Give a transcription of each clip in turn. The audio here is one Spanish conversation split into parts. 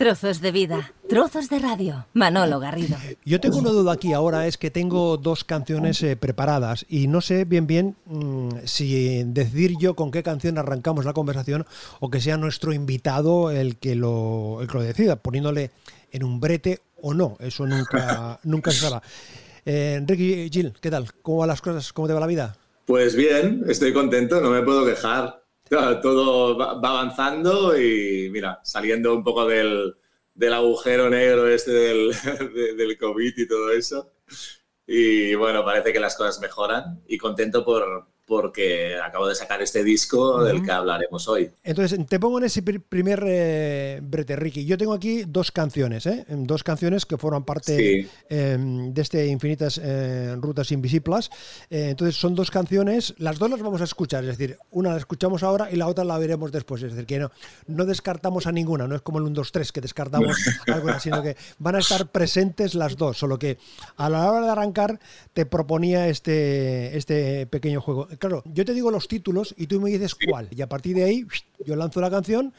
Trozos de vida, trozos de radio. Manolo Garrido. Yo tengo una duda aquí ahora, es que tengo dos canciones eh, preparadas y no sé bien bien mm, si decidir yo con qué canción arrancamos la conversación o que sea nuestro invitado el que lo, el que lo decida, poniéndole en un brete o no. Eso nunca, nunca se sabe. Eh, Ricky Gil, ¿qué tal? ¿Cómo van las cosas? ¿Cómo te va la vida? Pues bien, estoy contento, no me puedo quejar todo va avanzando y mira, saliendo un poco del, agujero negro este del, del COVID y todo eso. Y bueno, parece que las cosas mejoran y contento por, porque acabo de sacar este disco del que hablaremos hoy. Entonces, te pongo en ese primer eh, brete, Ricky. Yo tengo aquí dos canciones, ¿eh? dos canciones que forman parte em, de este Infinitas eh, Rutas Invisibles. Eh, entonces, son dos canciones, las dos las vamos a escuchar, es decir, una la escuchamos ahora y la otra la veremos después. Es decir, que no, no descartamos a ninguna, no es como el 1, 2, 3 que descartamos alguna, sino que van a estar presentes las dos, solo que a la hora de arrancar te proponía este, este pequeño juego claro, yo te digo los títulos y tú me dices cuál. Y a partir de ahí yo lanzo la canción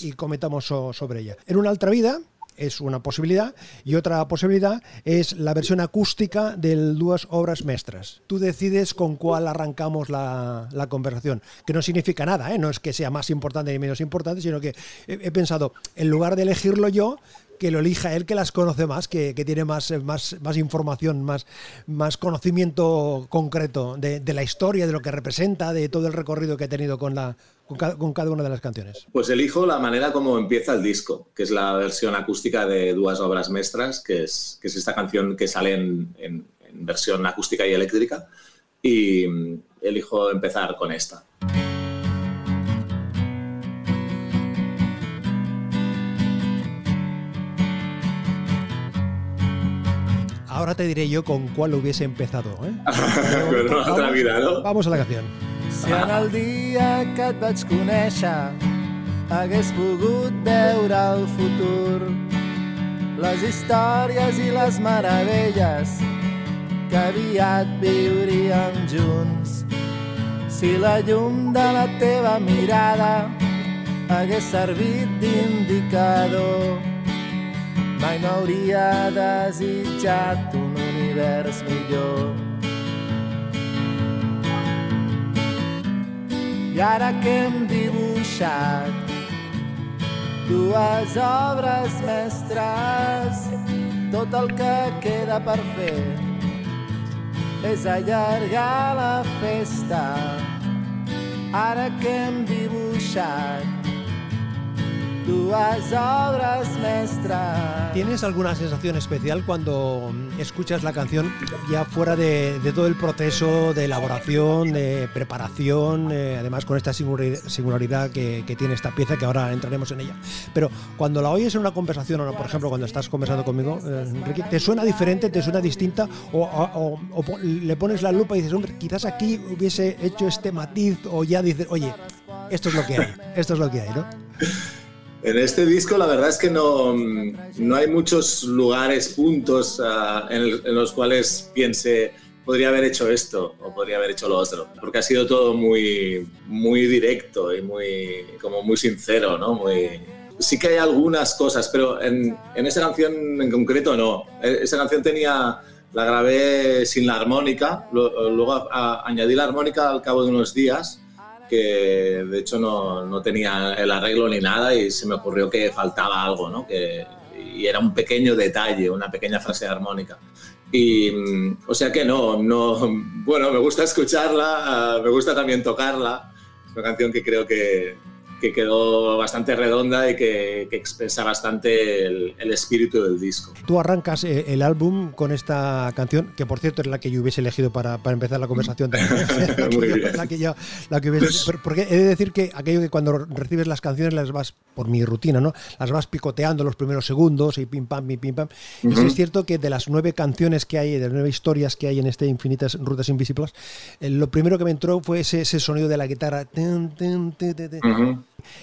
y, comentamos sobre ella. En una otra vida es una posibilidad y otra posibilidad es la versión acústica del Duas Obras Mestras. Tú decides con cuál arrancamos la, conversación, que no significa nada, ¿eh? no es que sea más importante ni menos importante, sino que he pensado, en lugar de elegirlo yo, que lo elija él, que las conoce más, que, tiene más, más, más información, más, más conocimiento concreto de, la historia, de lo que representa, de todo el recorrido que ha tenido con, la, con cada, una de las canciones. Pues elijo la manera como empieza el disco, que es la versión acústica de Duas Obras Mestras, que es, que es esta canción que sale en, en versión acústica y eléctrica. Y mm, elijo empezar con esta. Ahora te diré yo con cuál hubiese empezado. Eh? con otra vida, no? Vamos a la canción. Si en el dia que et vaig conèixer hagués pogut veure el futur, les històries i les meravelles que aviat viuríem junts. Si la llum de la teva mirada hagués servit d'indicador, mai no hauria desitjat un univers millor. I ara que hem dibuixat dues obres mestres, tot el que queda per fer és allargar la festa. Ara que hem dibuixat obras ¿Tienes alguna sensación especial cuando escuchas la canción ya fuera de, todo el proceso de elaboración, de preparación, eh, además con esta singularidad que, tiene esta pieza que ahora entraremos en ella? Pero cuando la oyes en una conversación, o por ejemplo cuando estás conversando conmigo, eh, ¿te suena diferente, te suena distinta o, le pones la lupa y dices, hombre, quizás aquí hubiese hecho este matiz o ya dices, oye, esto es lo que hay, esto es lo que hay, ¿no? En este disco la verdad es que no, no hay muchos lugares, puntos ah, en, los cuales piense podría haber hecho esto o podría haber hecho lo otro, porque ha sido todo muy, muy directo y muy, como muy sincero, ¿no? Muy, sí que hay algunas cosas, pero en, en esa canción en concreto no. E, esa canción tenía, la grabé sin la armónica, luego añadí la armónica al cabo de unos días que de hecho no, no, tenía el arreglo ni nada y se me ocurrió que faltaba algo, ¿no? Que, y era un pequeño detalle, una pequeña frase armónica. Y, mm, o sea que no, no, bueno, me gusta escucharla, me gusta también tocarla. Es una canción que creo que, que quedó bastante redonda y que, expresa bastante el, espíritu del disco. Tú arrancas eh, el álbum con esta canción, que por cierto es la que yo hubiese elegido para, para empezar la conversación. Muy bien. La que yo, la que hubiese, porque he de decir que aquello que cuando recibes las canciones las vas, por mi rutina, ¿no? Las vas picoteando los primeros segundos y pim pam, pim, pim pam. Y es cierto que de las nueve canciones que hay, de las nueve historias que hay en este Infinitas Rutas Invisibles, eh, lo primero que me entró fue ese, ese sonido de la guitarra.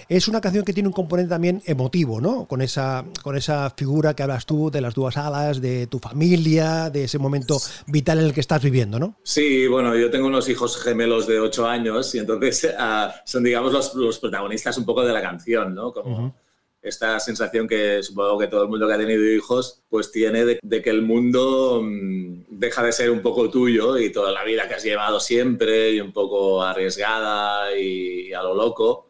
Es una canción que tiene un componente también emotivo, ¿no? Con esa, con esa figura que hablas tú de las dos alas, de tu familia, de ese momento vital en el que estás viviendo, ¿no? Sí, bueno, yo tengo unos hijos gemelos de ocho años y entonces ah, son, digamos, los, protagonistas un poco de la canción, ¿no? Como, esta sensación que supongo que todo el mundo que ha tenido hijos pues tiene de, que el mundo mm, deja de ser un poco tuyo y toda la vida que has llevado siempre y un poco arriesgada y a lo loco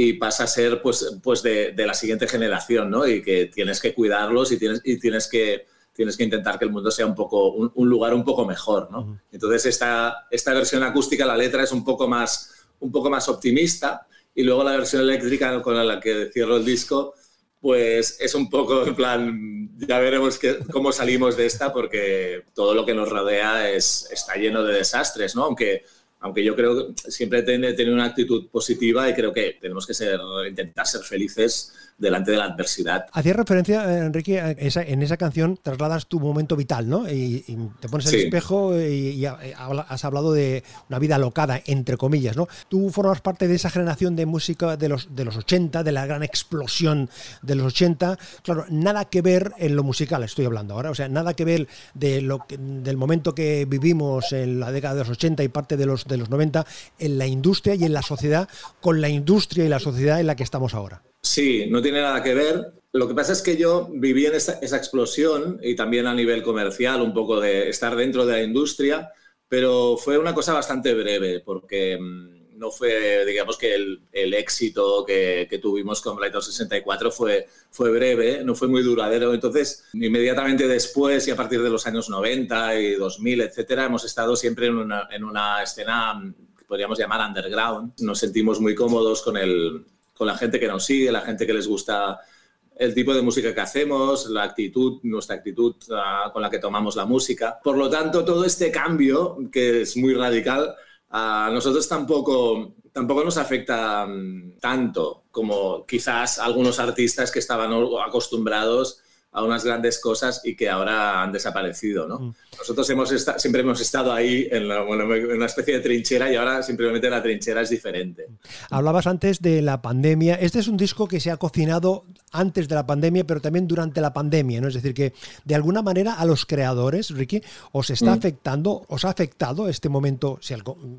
y pasa a ser pues, pues de, la siguiente generación, ¿no? Y que tienes que cuidarlos y tienes, y tienes que tienes que intentar que el mundo sea un poco un, lugar un poco mejor, ¿no? Entonces esta, esta versión acústica, la letra es un poco más un poco más optimista y luego la versión eléctrica con la que cierro el disco, pues es un poco en plan, ya veremos cómo salimos de esta porque todo lo que nos rodea es, está lleno de desastres, ¿no? Aunque, aunque yo creo que siempre tener una actitud positiva y creo que tenemos que ser, intentar ser felices delante de la adversidad. Hacías referencia, eh, Enrique, en esa canción trasladas tu momento vital, ¿no? Y, te pones el espejo y, has hablado de una vida locada, entre comillas, ¿no? Tú formas parte de esa generación de música de los, de los 80, de la gran explosión de los 80. Claro, nada que ver en lo musical, estoy hablando ahora, o sea, nada que ver de lo del momento que vivimos en la década de los 80 y parte de los, de los 90 en la industria y en la sociedad con la industria y la sociedad en la que estamos ahora. Sí, no tiene nada que ver. Lo que pasa es que yo viví en esa, explosión y también a nivel comercial, un poco de estar dentro de la industria, pero fue una cosa bastante breve porque mm, no fue, digamos que el, éxito que, tuvimos con Blighton 64 fue, fue breve, no fue muy duradero. Entonces, inmediatamente después y a partir de los años 90 y 2000, etcétera, hemos estado siempre en una, en una escena que podríamos llamar underground. Nos sentimos muy cómodos con el con la gente que nos sigue, la gente que les gusta el tipo de música que hacemos, la actitud, nuestra actitud ah, con la que tomamos la música. Por lo tanto, todo este cambio, que es muy radical, a nosotros tampoco, tampoco nos afecta mm, tanto como quizás algunos artistas que estaban acostumbrados a unas grandes cosas y que ahora han desaparecido. ¿no? Mm. Nosotros hemos siempre hemos estado ahí en, una especie de trinchera y ahora simplemente la trinchera es diferente. Hablabas antes de la pandemia. Este es un disco que se ha cocinado antes de la pandemia, pero también durante la pandemia. ¿no? Es decir, que de alguna manera a los creadores, Ricky, os está mm. afectando, os ha afectado este momento, si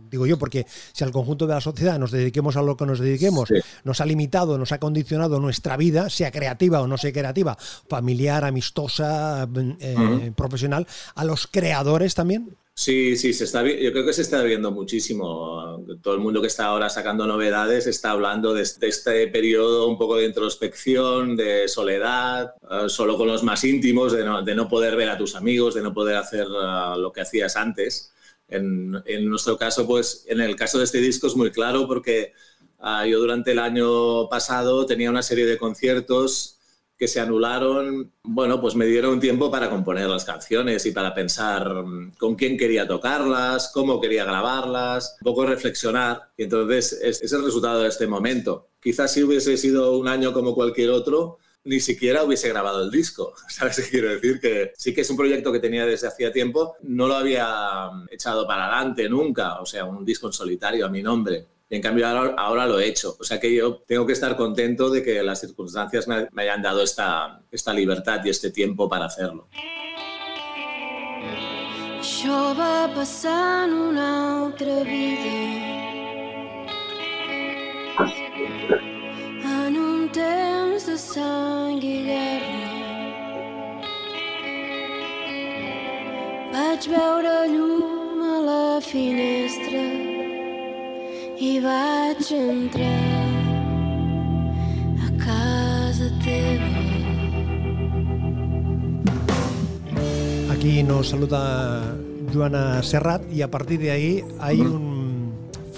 digo yo, porque si al conjunto de la sociedad nos dediquemos a lo que nos dediquemos, nos ha limitado, nos ha condicionado nuestra vida, sea creativa o no sea creativa, familiar amistosa, eh, profesional, a los creadores también? Sí, sí, se está, yo creo que se está viendo muchísimo. Todo el mundo que está ahora sacando novedades está hablando de, este periodo un poco de introspección, de soledad, eh, solo con los más íntimos, de no, poder ver a tus amigos, de no poder hacer eh, lo que hacías antes. En, nuestro caso, pues en el caso de este disco es muy claro porque yo durante el año pasado tenía una serie de conciertos que se anularon, bueno, pues me dieron tiempo para componer las canciones y para pensar mm, con quién quería tocarlas, cómo quería grabarlas, un poco reflexionar. Y entonces es, es el resultado de este momento. Quizás si hubiese sido un año como cualquier otro, ni siquiera hubiese grabado el disco. ¿Sabes qué quiero decir? Que sí que es un proyecto que tenía desde hacía tiempo, no lo había mm, echado para adelante nunca, o sea, un disco en solitario a mi nombre en cambio ahora, lo he hecho. O sea que yo tengo que estar contento de que las circunstancias me, hayan dado esta, esta libertad y este tiempo para hacerlo. Una vida un de la vaig entrar a casa teva. Aquí nos saluda Joana Serrat y a partir de ahí hay un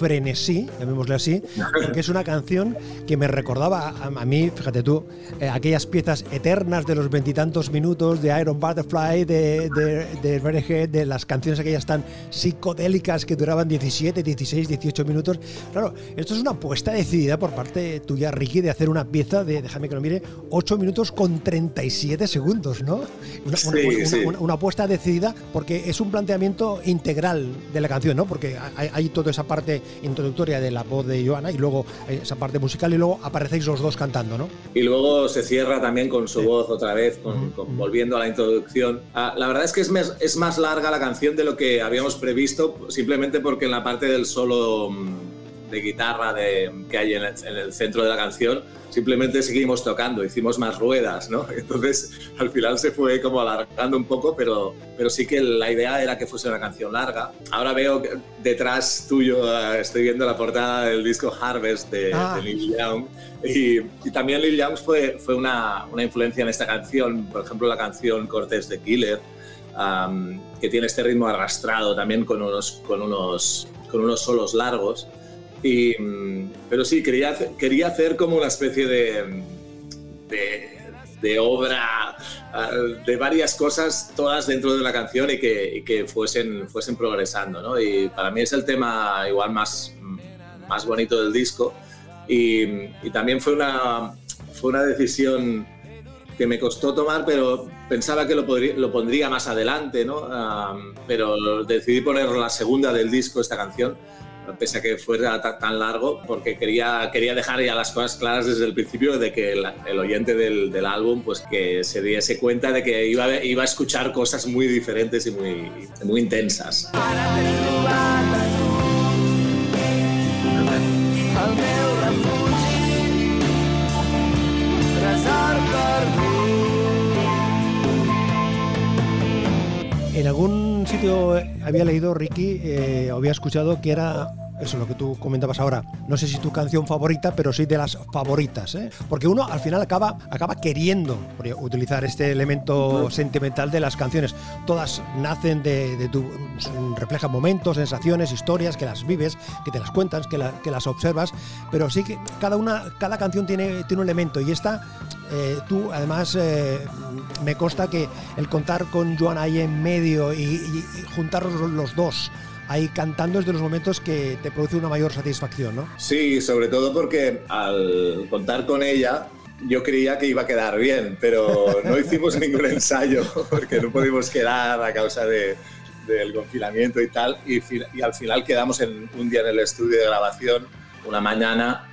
frenesí, llamémosle así, porque es una canción que me recordaba a, mí, fíjate tú, eh, aquellas piezas eternas de los veintitantos minutos de Iron Butterfly, de, de, de de las canciones aquellas tan psicodélicas que duraban 17, 16, 18 minutos. Claro, esto es una apuesta decidida por parte tuya, Ricky, de hacer una pieza de, déjame que lo mire, 8 minutos con 37 segundos, ¿no? Una, una, apuesta decidida porque es un planteamiento integral de la canción, ¿no? Porque hay, hay toda esa parte introductoria de la voz de Joana y luego esa parte musical y luego aparecéis los dos cantando, ¿no? Y luego se cierra también con su voz otra vez, volviendo a la introducción. Ah, la verdad es que es más, es más larga la canción de lo que habíamos previsto, simplemente porque en la parte del solo mm, guitarra de, que hay en el, centro de la canción, simplemente seguimos tocando, hicimos más ruedas, ¿no? Entonces al final se fue como alargando un poco, pero, pero sí que la idea era que fuese una canción larga. Ahora veo que detrás tuyo, eh, estoy viendo la portada del disco Harvest de, ah. de Neil Young y, también Lil Young fue, fue una, una, influencia en esta canción, por ejemplo la canción Cortés de Killer, que tiene este ritmo arrastrado también con unos, con unos, con unos solos largos. Y, pero sí, quería, quería hacer como una especie de, de, de obra ah, de varias cosas, todas dentro de la canción y que, y que fuesen, fuesen progresando. ¿no? Y para mí es el tema igual más, más bonito del disco y, también fue una, fue una decisión que me costó tomar, pero pensaba que lo, lo pondría más adelante, ¿no? pero decidí poner la segunda del disco, esta canción, pese a que fuera tan largo, porque quería, quería dejar ya las cosas claras desde el principio de que el, oyente del, del, álbum pues que se diese cuenta de que iba, iba a escuchar cosas muy diferentes y muy, muy intensas. En sitio había leído, Ricky, eh, había escuchado que era eso es lo que tú comentabas ahora. No sé si tu canción favorita, pero sí de las favoritas. ¿eh? Porque uno al final acaba, acaba queriendo utilizar este elemento sentimental de las canciones. Todas nacen de, tu. reflejan momentos, sensaciones, historias, que las vives, que te las cuentas, que, que las observas. Pero sí que cada, una, cada canción tiene, tiene un elemento. Y esta, eh, tú además, eh, me consta que el contar con Joan ahí en medio y, y, los dos ahí cantando es de los momentos que te produce una mayor satisfacción, ¿no? Sí, sobre todo porque al contar con ella yo creía que iba a quedar bien, pero no hicimos ningún ensayo porque no pudimos quedar a causa de, del confinamiento y tal. Y, y, al final quedamos en, un día en el estudio de grabación, una mañana,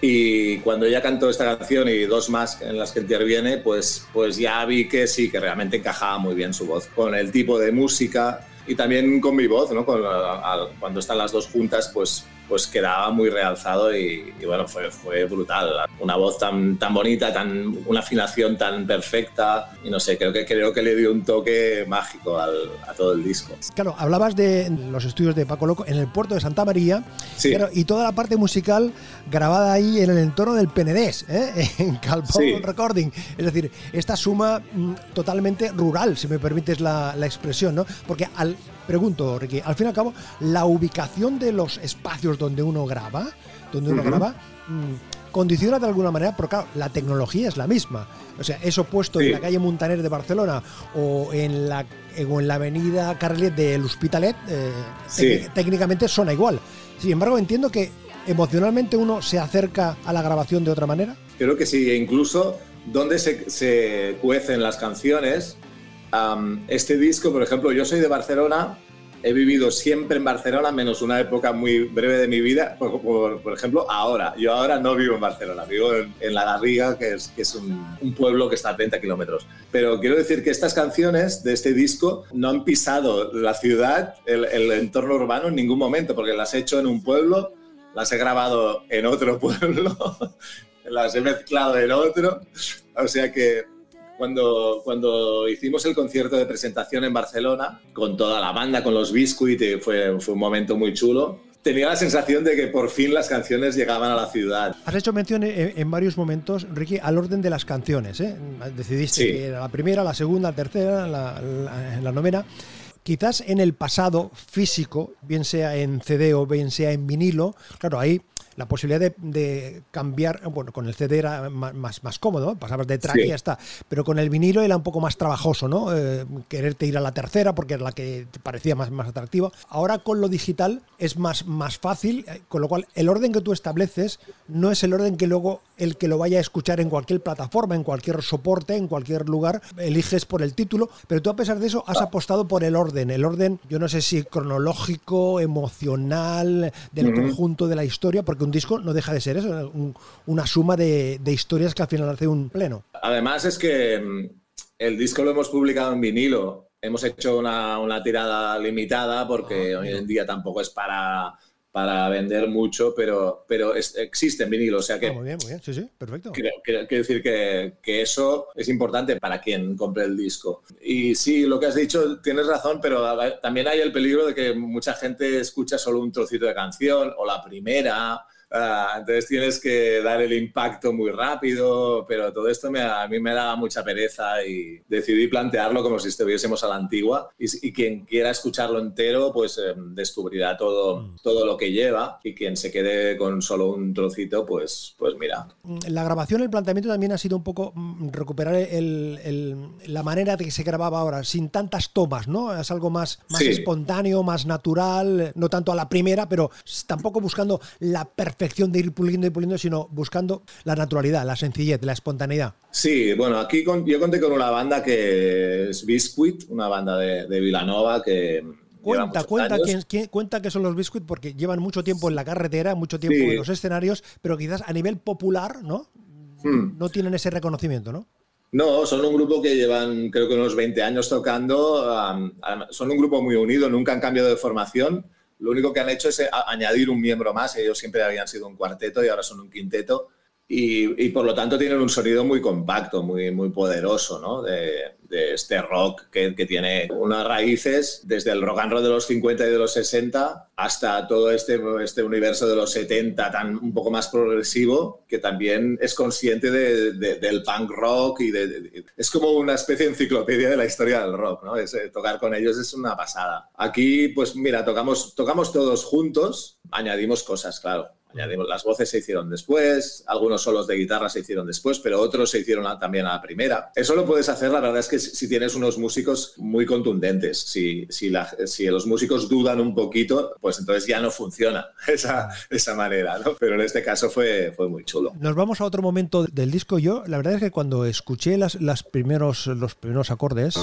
y cuando ella cantó esta canción y dos más en las que interviene, pues, pues ya vi que sí, que realmente encajaba muy bien su voz con el tipo de música y también con mi voz, ¿no? cuando están las dos juntas, pues, pues quedaba muy realzado y, bueno, fue, fue brutal. Una voz tan, tan bonita, tan, una afinación tan perfecta y no sé, creo que, creo que le dio un toque mágico al, a todo el disco. Claro, hablabas de los estudios de Paco Loco en el puerto de Santa María sí. y toda la parte musical grabada ahí en el entorno del Penedés, ¿eh? en Calpón Recording. Es decir, esta suma mm, totalmente rural, si me permites la, la expresión, ¿no? Porque al pregunto, Ricky, al fin y al cabo, la ubicación de los espacios donde uno graba, donde uno graba, mm, condiciona de alguna manera, porque claro, la tecnología es la misma. O sea, eso puesto en la calle Montaner de Barcelona o en la, en la avenida Carlet del Hospitalet, eh, técnicamente suena igual. Sin embargo, entiendo que emocionalmente uno se acerca a la grabación de otra manera. Creo que sí, e incluso donde se, se cuecen las canciones, este disco, por ejemplo, yo soy de Barcelona, he vivido siempre en Barcelona, menos una época muy breve de mi vida, por, ejemplo, ahora. Yo ahora no vivo en Barcelona, vivo en, La Garriga, que es, que es un, pueblo que está a 30 kilómetros. Pero quiero decir que estas canciones de este disco no han pisado la ciudad, el, el entorno urbano en ningún momento, porque las he hecho en un pueblo, las he grabado en otro pueblo, las he mezclado en otro. O sea que cuando, cuando hicimos el concierto de presentación en Barcelona, con toda la banda, con los Biscuit, fue, fue un momento muy chulo tenía la sensación de que por fin las canciones llegaban a la ciudad. Has hecho mención en, varios momentos, Ricky, al orden de las canciones. ¿eh? Decidiste que era la primera, la segunda, la tercera, la, la, la, novena. Quizás en el pasado físico, bien sea en CD o bien sea en vinilo, claro, ahí la posibilidad de, cambiar, bueno, con el CD era más, más, cómodo, pasabas de track y ya está, pero con el vinilo era un poco más trabajoso, ¿no? Eh, quererte ir a la tercera porque era la que te parecía más, más atractiva. Ahora con lo digital es más, más fácil, eh, con lo cual el orden que tú estableces no es el orden que luego el que lo vaya a escuchar en cualquier plataforma, en cualquier soporte, en cualquier lugar, eliges por el título, pero tú a pesar de eso has apostado por el orden, el orden, yo no sé si cronológico, emocional, del conjunto de la historia, porque un disco no deja de ser eso, una suma de, historias que al final hace un pleno. Además es que mm, el disco lo hemos publicado en vinilo, hemos hecho una, tirada limitada porque ah, hoy en día tampoco es para para vender mucho, pero, pero existe en vinilo. O sea que. Ah, muy bien, muy bien. Sí, sí, perfecto. Quiero, decir que, que, eso es importante para quien compre el disco. Y sí, lo que has dicho, tienes razón, pero también hay el peligro de que mucha gente escucha solo un trocito de canción o la primera Ah, entonces tienes que dar el impacto muy rápido, pero todo esto me, a mí me da mucha pereza y decidí plantearlo como si estuviésemos a la antigua y, quien quiera escucharlo entero pues eh, descubrirá todo, mm. todo lo que lleva y quien se quede con solo un trocito pues, pues mira. Mm, la grabación, el planteamiento también ha sido un poco mm, recuperar la manera de que se grababa ahora, sin tantas tomas, ¿no? Es algo más, más espontáneo, más natural, no tanto a la primera, pero tampoco buscando la perfección de ir puliendo y puliendo, sino buscando la naturalidad, la sencillez, la espontaneidad. Sí, bueno, aquí yo conté con una banda que es Biscuit, una banda de, de Vilanova que, Cuenta, cuenta, quién, cuenta que son los Biscuit porque llevan mucho tiempo en la carretera, mucho tiempo en los escenarios, pero quizás a nivel popular, ¿no? Hmm. No tienen ese reconocimiento, ¿no? No, son un grupo que llevan creo que unos 20 años tocando, son un grupo muy unido, nunca han cambiado de formación lo único que han hecho es eh, añadir un miembro más. Ellos siempre habían sido un cuarteto y ahora son un quinteto. Y, por lo tanto tienen un sonido muy compacto, muy, muy poderoso, ¿no? De, este rock que, tiene unas raíces desde el rock and roll de los 50 y de los 60 hasta todo este, este universo de los 70 tan un poco más progresivo que también es consciente del punk rock y de, es como una especie de enciclopedia de la historia del rock, ¿no? Es, tocar con ellos es una pasada. Aquí, pues mira, tocamos, tocamos todos juntos, añadimos cosas, claro las voces se hicieron después, algunos solos de guitarra se hicieron después, pero otros se hicieron también a la primera. Eso lo puedes hacer, la verdad es que si tienes unos músicos muy contundentes, si, si, si los músicos dudan un poquito, pues entonces ya no funciona esa, esa manera, ¿no? Pero en este caso fue, fue muy chulo. Nos vamos a otro momento del disco. Yo, la verdad es que cuando escuché las, las primeros, los primeros acordes,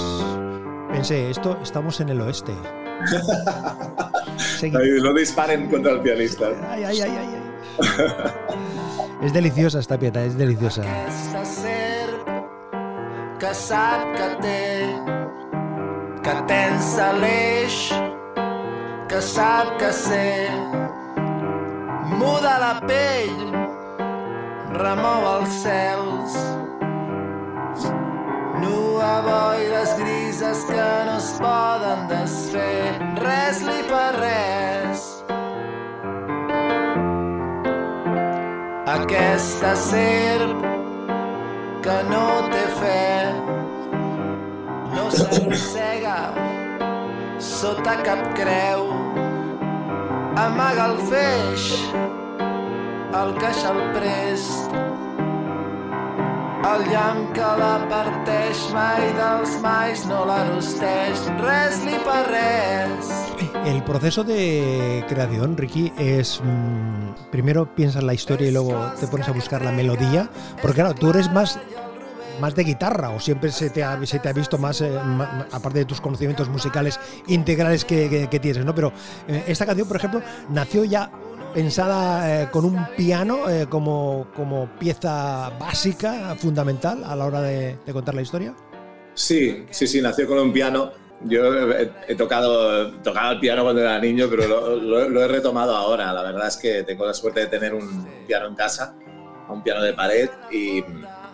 pensé, esto estamos en el oeste. no disparen contra el pianista. Ay, ay, ay, ay. és deliciosa esta pieta, és deliciosa. Aquesta serp que sap que té que tens l'eix que sap que sé. Muda la pell remou els cels. Nua boires grises que no es poden desfer. Res li fa res aquesta serp que no té fe. No s'arrossega sota cap creu. Amaga el feix el queixal prest el la parteix mai mais no la rosteix res fa res el proceso de creación, Ricky, es mmm, primero piensas la historia y luego te pones a buscar la melodía, porque claro, tú eres más más de guitarra o siempre se te ha, visto más, eh, aparte de tus conocimientos musicales integrales que, que, tienes, ¿no? Pero eh, esta canción, por ejemplo, nació ya pensada eh, con un piano como, como pieza básica, fundamental a la hora de, de contar la historia. Sí, sí, sí, nació con un piano yo he, tocado, tocado el piano cuando era niño, pero lo, he retomado ahora. La verdad es que tengo la suerte de tener un piano en casa, un piano de pared, y,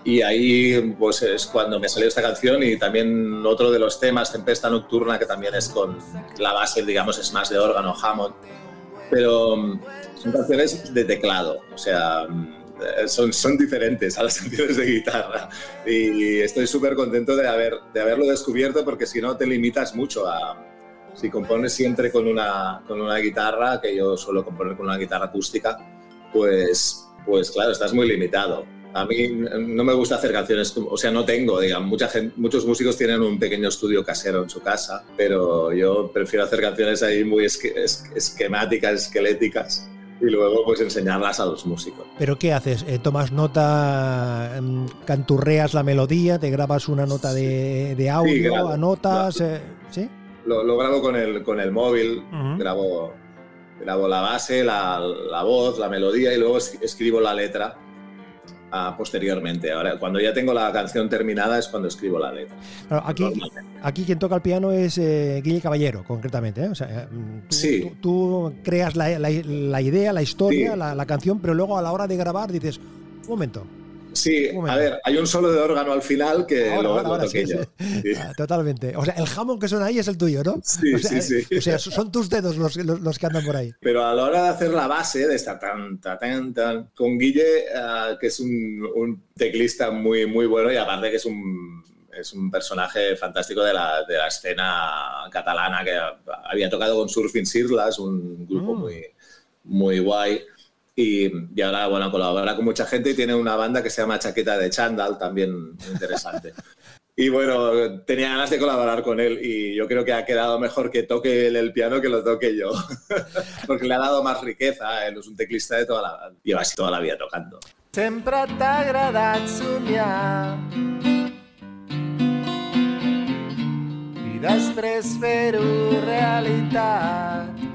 y ahí pues es cuando me salió esta canción y también otro de los temas, Tempesta Nocturna, que también es con la base, digamos, es más de órgano, Hammond. Pero son canciones de teclado, o sea eh, son, son diferentes a las canciones de guitarra. Y estoy súper contento de, haber, de haberlo descubierto porque si no te limitas mucho a... Si compones siempre con una, con una guitarra, que yo suelo componer con una guitarra acústica, pues, pues claro, estás muy limitado. A mí no me gusta hacer canciones, o sea, no tengo, digamos, mucha gente, muchos músicos tienen un pequeño estudio casero en su casa, pero yo prefiero hacer canciones ahí muy esquemáticas, esqueléticas, y luego pues enseñarlas a los músicos. ¿Pero qué haces? Eh, ¿Tomas nota, em, canturreas la melodía, te grabas una nota de, audio, anotas? Eh, ¿Sí? Lo, grabo con el, con el móvil, grabo, grabo la base, la, la, voz, la melodía y luego escribo la letra posteriormente. Ahora, cuando ya tengo la canción terminada es cuando escribo la letra. aquí, aquí quien toca el piano es eh, Guille Caballero, concretamente. ¿eh? O sea, mm, tú, sí. tú, creas la, idea, la historia, la, canción, pero luego a la hora de grabar dices, un momento. Sí, a ver, hay un solo de órgano al final que lo, toqué yo. Ah, totalmente. O sea, el jamón que suena ahí es el tuyo, ¿no? Sí, sí, sí. O sea, son tus dedos los, los, que andan por ahí. Pero a la hora de hacer la base de esta tan, tan, tan, con Guille, ah, que es un, un, teclista muy, muy bueno y aparte que es un, es un personaje fantástico de la, de la escena catalana que había tocado con Surfing Sirlas, un grupo mm. muy, muy guay. Y, ahora, bueno, colabora con mucha gente y tiene una banda que se llama Chaqueta de Chandal, también interesante. y bueno, tenía ganas de colaborar con él y yo creo que ha quedado mejor que toque el piano que lo toque yo, porque le ha dado más riqueza, él es un teclista de toda la... lleva así toda la vida tocando. Sempre t'ha agradat somiar i després fer-ho realitat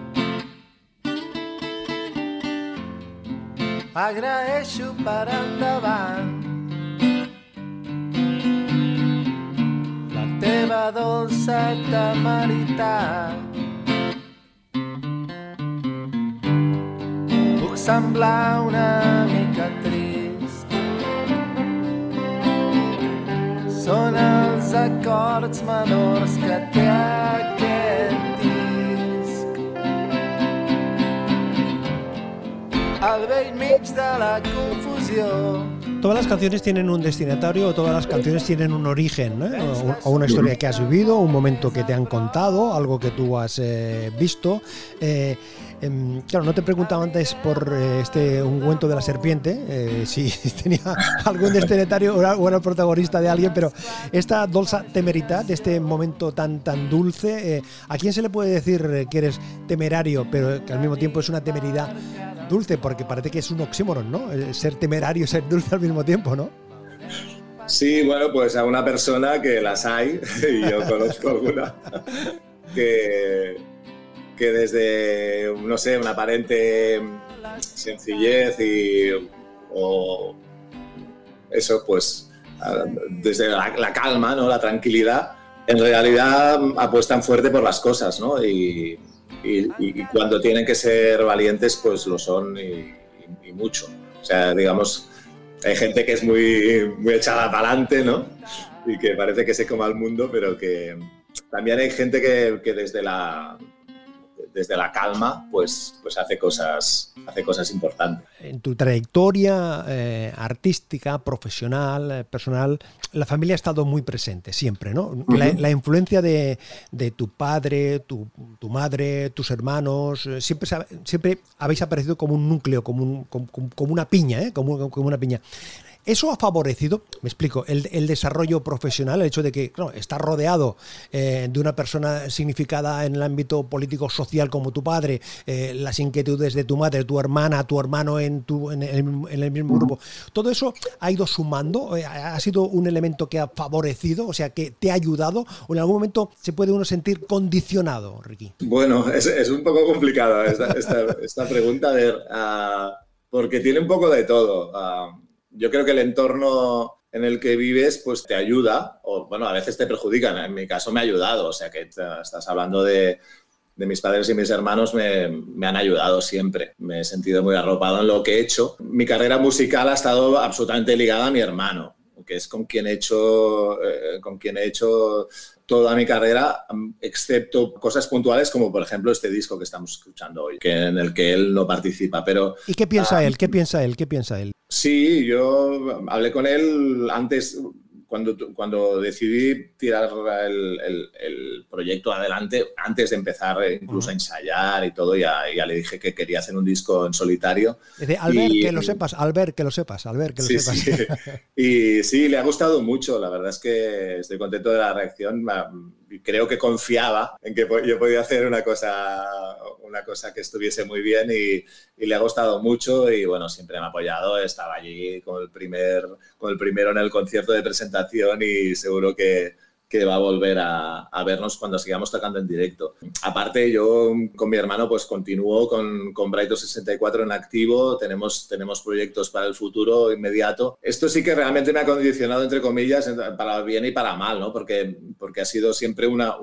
agraeixo per endavant la teva dolça temeritat. Puc semblar una mica trist. Són els acords menors que té al la. Todas las canciones tienen un destinatario o todas las canciones tienen un origen, o, una historia que has vivido, un momento que te han contado, algo que tú has eh, visto. Eh, Em, claro, no te preguntaba antes por eh, este ungüento de la serpiente, eh, si tenía algún destinatario o era, el protagonista de alguien, pero esta dolsa temeridad, este momento tan, tan dulce, eh, ¿a quién se le puede decir que eres temerario, pero que al mismo tiempo es una temeridad dulce? Porque parece que es un oxímoron, ¿no? Ser temerario y ser dulce al mismo tiempo, ¿no? Sí, bueno, pues a una persona que las hay, y yo conozco alguna, que, que desde, no sé, una aparente sencillez y, o eso, pues, desde la, calma, ¿no? La tranquilidad, en realidad apuestan fuerte por las cosas, ¿no? Y, cuando tienen que ser valientes, pues lo son y, mucho. O sea, digamos, hay gente que es muy, muy echada para adelante, ¿no? Y que parece que se coma el mundo, pero que también hay gente que, que desde la desde la calma, pues, pues hace, cosas, hace cosas importantes. En tu trayectoria eh, artística, profesional, eh, personal, la familia ha estado muy presente siempre, ¿no? la, influencia de, tu padre, tu, madre, tus hermanos, eh, siempre, siempre habéis aparecido como un núcleo, como, como, una piña, ¿eh? como, como una piña. ¿Eso ha favorecido, me explico, el, desarrollo profesional, el hecho de que claro, rodeado eh, de una persona significada en el ámbito político-social como tu padre, eh, las inquietudes de tu madre, tu hermana, tu hermano en, tu, en, el, mismo grupo, todo eso ha ido sumando, eh, ha sido un elemento que ha favorecido, o sea, que te ha ayudado, o en algún momento se puede uno sentir condicionado, Ricky. Bueno, es, un poco complicado esta, pregunta, ah, porque tiene un poco de todo. Ah, yo creo que el entorno en el que vives pues te ayuda, o bueno, a veces te perjudican, en mi caso me ha ayudado, o sea que estás hablando de, mis padres y mis hermanos me, han ayudado siempre. Me he sentido muy arropado en lo que he hecho. Mi carrera musical ha estado absolutamente ligada a mi hermano, que es con quien he hecho, eh, con quien he hecho toda mi carrera, excepto cosas puntuales como por ejemplo este disco que estamos escuchando hoy, que en el que él no participa. Pero, ¿Y qué piensa ah, él? ¿Qué piensa él? ¿Qué piensa él? Sí, yo hablé con él antes, cuando, cuando decidí tirar el, proyecto adelante, antes de empezar incluso a ensayar y todo, ya, ya le dije que quería hacer un disco en solitario. Dice, Albert, que lo sepas, Albert, que lo sepas, Albert, que lo sepas. Sí. y sí, le ha gustado mucho, la verdad es que estoy contento de la reacción creo que confiaba en que yo podía hacer una cosa, una cosa que estuviese muy bien y, le ha gustado mucho y bueno, siempre me ha apoyado, estaba allí con el, primer, con el primero en el concierto de presentación y seguro que, que va a volver a, vernos cuando sigamos tocando en directo. Aparte, yo con mi hermano pues continúo con, con Brighton 64 en activo, tenemos, tenemos proyectos para el futuro inmediato. Esto sí que realmente me ha condicionado, entre comillas, para bien y para mal, ¿no? Porque, porque ha sido siempre una,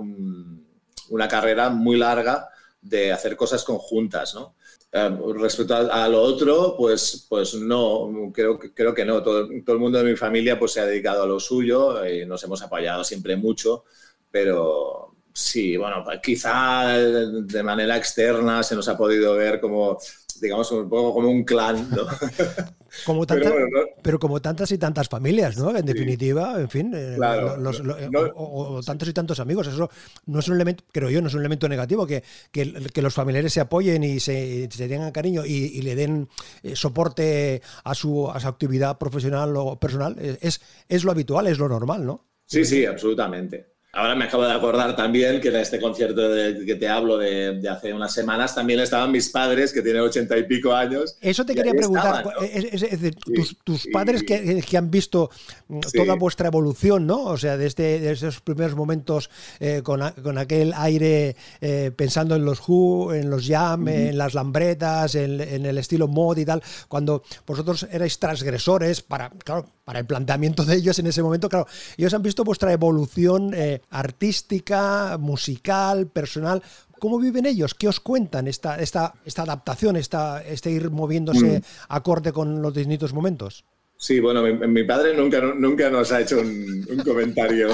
una carrera muy larga de hacer cosas conjuntas, ¿no? Eh, respecto a, lo otro, pues, pues no, creo, creo que no. Todo, el mundo de mi familia pues, se ha dedicado a lo suyo y nos hemos apoyado siempre mucho, pero sí, bueno, quizá de manera externa se nos ha podido ver como digamos, un poco como un clan, ¿no? Como pero, como tantas y tantas familias, ¿no? En definitiva, en fin, eh, o, tantos y tantos amigos. Eso no es un elemento, creo yo, no es un elemento negativo, que, que, los familiares se apoyen y se, tengan cariño y, le den eh, soporte a su, a su actividad profesional o personal. Es, es lo habitual, es lo normal, ¿no? Sí, sí, absolutamente. Ahora me acabo de acordar también que en este concierto de, que te hablo de, hace unas semanas también estaban mis padres, que tienen ochenta y pico años. Eso te quería preguntar. es, decir, tus, padres que, han visto mm, toda vuestra evolución, ¿no? O sea, desde, esos primeros momentos eh, con, aquel aire eh, pensando en los Who, en los Jam, en las Lambretas, en, el estilo mod y tal, cuando vosotros erais transgresores para, claro, para el planteamiento de ellos en ese momento, claro, ellos han visto vuestra evolución. Eh, artística, musical, personal. ¿Cómo viven ellos? ¿Qué os cuentan esta, esta, esta adaptación, esta, este ir moviéndose mm. acorde con los distintos momentos? Sí, bueno, mi, padre nunca, nunca nos ha hecho un, comentario,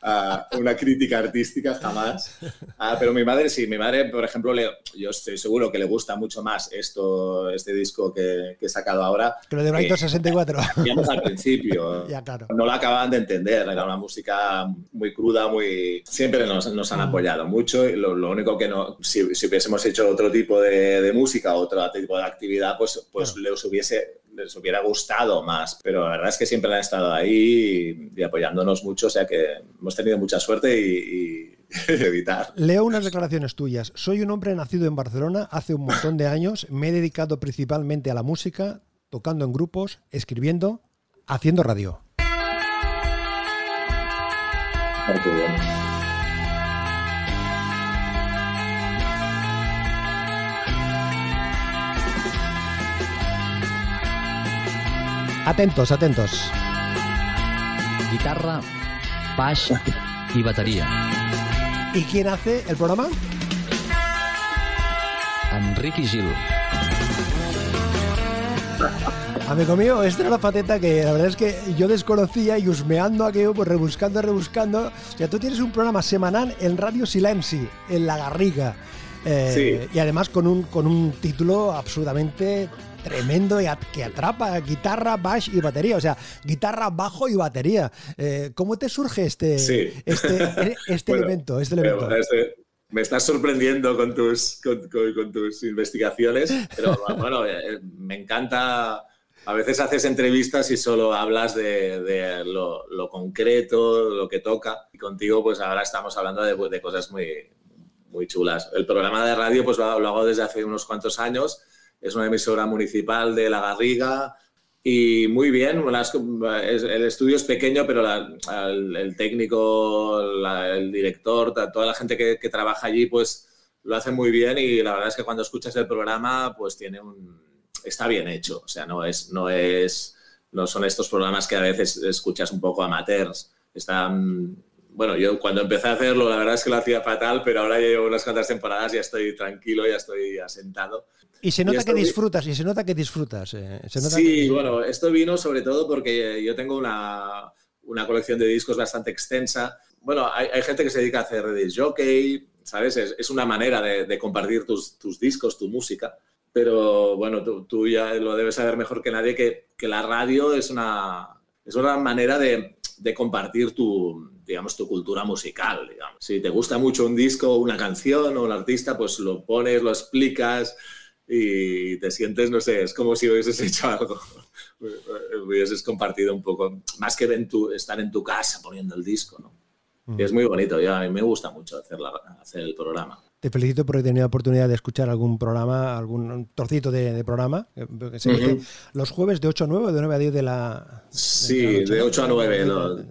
a una crítica artística, jamás. Ah, pero mi madre sí, mi madre, por ejemplo, le, yo estoy seguro que le gusta mucho más esto, este disco que, he sacado ahora. Que lo de Brighton 64. Digamos al principio. ya, claro. No lo acababan de entender, era una música muy cruda, muy... Siempre nos, nos han mm. apoyado mucho y lo, único que no... Si, si, hubiésemos hecho otro tipo de, de, música, otro tipo de actividad, pues, pues les hubiese les hubiera gustado más, pero la verdad es que siempre han estado ahí y, apoyándonos mucho, o sea que hemos tenido mucha suerte y, evitar. Leo unas declaraciones tuyas. Soy un hombre nacido en Barcelona hace un montón de años, me he dedicado principalmente a la música, tocando en grupos, escribiendo, haciendo radio. Atentos, atentos. Guitarra, baix y batería. ¿Y quién hace el programa? Enrique Gil. Amigo mío, esta era la pateta que la verdad es que yo desconocía y husmeando aquello, pues rebuscando, rebuscando. O sea, tú tienes un programa semanal en Radio Silenci, en La Garriga. Eh, sí. Y además con un, con un título absolutamente tremendo y que atrapa guitarra, bass y batería. O sea, guitarra, bajo y batería. Eh, ¿Cómo te surge este, este, este elemento? Este elemento? me estás sorprendiendo con tus, con, tus investigaciones, pero bueno, eh, me encanta. A veces haces entrevistas y solo hablas de, lo, concreto, lo que toca. Y contigo, pues ahora estamos hablando de, de cosas muy, muy chulas. El programa de radio, pues lo, lo hago desde hace unos cuantos años es una emisora municipal de La Garriga y muy bien, el estudio es pequeño, pero el, técnico, el director, toda la gente que, trabaja allí, pues lo hace muy bien y la verdad es que cuando escuchas el programa, pues tiene un... está bien hecho, o sea, no es... No es no son estos programas que a veces escuchas un poco amateurs. Están, bueno, yo cuando empecé a hacerlo, la verdad es que lo hacía fatal, pero ahora llevo unas cuantas temporadas, ya estoy tranquilo, ya estoy asentado. Y se nota que disfrutas, y se nota que disfrutas. Eh, sí, bueno, esto vino sobre todo porque yo tengo una, una colección de discos bastante extensa. Bueno, hay, hay, gente que se dedica a hacer disc jockey, ¿sabes? Es, es una manera de, de compartir tus, tus, discos, tu música. Pero bueno, tú, tú, ya lo debes saber mejor que nadie que, que la radio es una, es una manera de, de compartir tu, digamos, tu cultura musical, digamos. Si te gusta mucho un disco, una canción o un artista, pues lo pones, lo explicas y te sientes, no sé, es como si hubieses hecho algo, hubieses compartido un poco, más que en tu, estar en tu casa poniendo el disco, ¿no? Y es muy bonito, y a mí me gusta mucho hacer, hacer el programa. Te felicito por tenido la oportunidad de escuchar algún programa, algún trocito de, programa. Los jueves de 8 a 9 o de 9 a 10 de la. Sí, de, 8 a 9,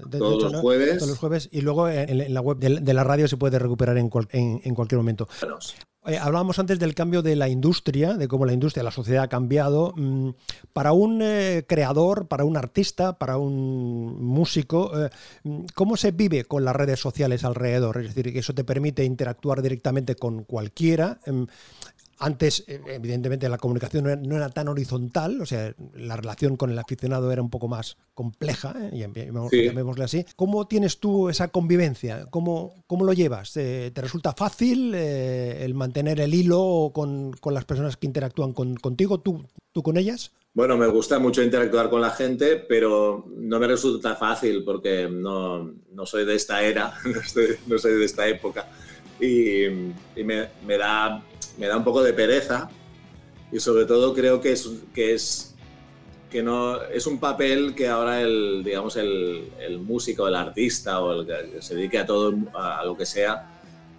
todos los jueves. Todos los jueves. Y luego en, la web de, la radio se puede recuperar en, en, cualquier momento. Eh, hablábamos antes del cambio de la industria, de cómo la industria, la sociedad ha cambiado. Mm, para un eh, creador, para un artista, para un músico, eh, ¿cómo se vive con las redes sociales alrededor? Es decir, que eso te permite interactuar directamente con cualquiera. Antes, eh, evidentemente, la comunicación no era, tan horizontal, o sea, la relación con el aficionado era un poco más compleja, ¿eh? llamémosle así. ¿Cómo tienes tú esa convivencia? ¿Cómo, cómo lo llevas? ¿Te, resulta fácil eh, el mantener el hilo con, con, las personas que interactúan contigo, tú, tú con ellas? Bueno, me gusta mucho interactuar con la gente, pero no me resulta fácil porque no, no soy de esta era, no soy, de esta época. Y, y me, me da me da un poco de pereza y sobre todo creo que es, que es, que no, es un papel que ahora el, digamos, el, el músico, el artista o el que se dedique a todo, a lo que sea,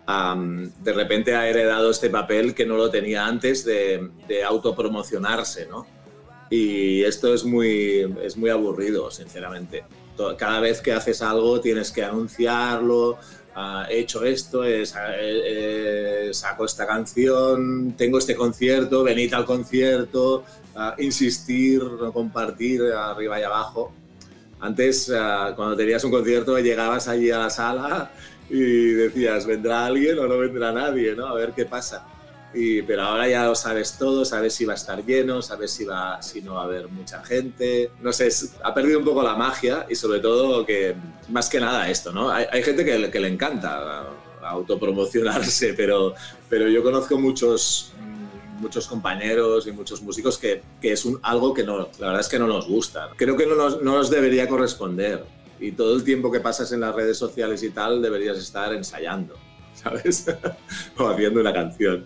de repente ha heredado este papel que no lo tenía antes de, de autopromocionarse, ¿no? Y esto es muy, es muy aburrido, sinceramente. Cada vez que haces algo tienes que anunciarlo, he hecho esto, saco esta canción, tengo este concierto, venid al concierto, insistir, compartir arriba y abajo. Antes, cuando tenías un concierto, llegabas allí a la sala y decías, ¿vendrá alguien o no vendrá nadie? ¿no? A ver qué pasa pero ahora ya lo sabes todo, sabes si va a estar lleno, sabes si, va, si no va a haber mucha gente. No sé, ha perdido un poco la magia y sobre todo que, más que nada esto, ¿no? Hay, gente que, le encanta autopromocionarse, pero, pero yo conozco muchos muchos compañeros y muchos músicos que, que es algo que no, la verdad es que no nos gusta. Creo que no nos, no nos debería corresponder y todo el tiempo que pasas en las redes sociales y tal deberías estar ensayando. ¿Sabes? o haciendo una canción.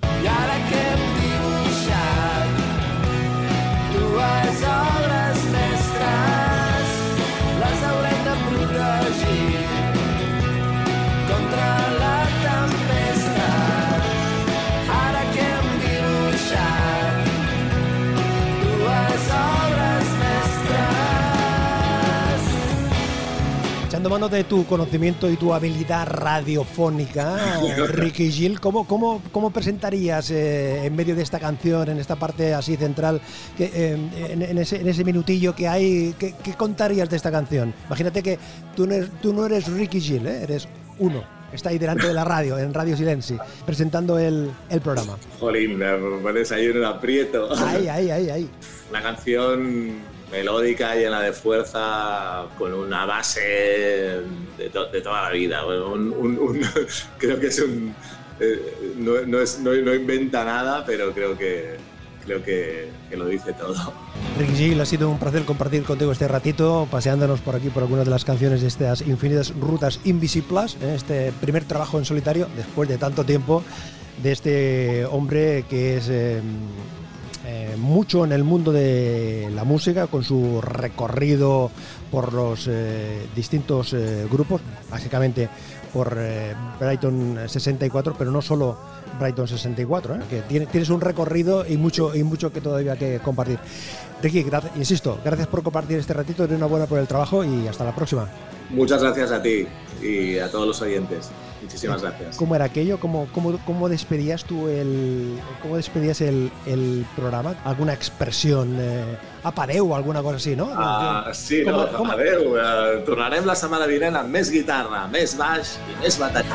Echando mano de tu conocimiento y tu habilidad radiofónica, Ricky Gil, ¿cómo, cómo, cómo presentarías eh, en medio de esta canción, en esta parte así central, que, eh, en, ese, en, ese, minutillo que hay, ¿qué, contarías de esta canción? Imagínate que tú no eres, tú no eres Ricky Gil, ¿eh? eres uno. Está ahí delante de la radio, en Radio Silenci, presentando el, el programa. Jolín, me pones ahí en un aprieto. Ahí, ahí, ahí, ahí. La canción melódica, llena de fuerza, con una base de, toda la vida. creo que es un... Eh, no, inventa nada, pero creo que, creo que, lo dice todo. Ricky Gil, ha sido un placer compartir contigo este ratito, paseándonos por aquí por algunas de las canciones de estas infinitas rutas invisibles, ¿eh? este primer trabajo en solitario, después de tanto tiempo, de este hombre que es... Eh, eh, mucho en el mundo de la música, con su recorrido por los eh, distintos eh, grupos, básicamente por Brighton 64, pero no solo Brighton 64, que tienes un recorrido y mucho, y mucho que todavía que compartir. Ricky, insisto, gracias por compartir este ratito, enhorabuena por el trabajo y hasta la próxima. Muchas gracias a ti y a todos los oyentes. Muchísimas gracias. ¿Cómo era aquello? ¿Cómo, cómo, cómo despedías tú el, cómo despedías el, el programa? ¿Alguna expresión? Eh, apareu o alguna cosa así, no? Ah, sí, com, no, com... apareu. Eh, tornarem la setmana vinent amb més guitarra, més baix i més bateria.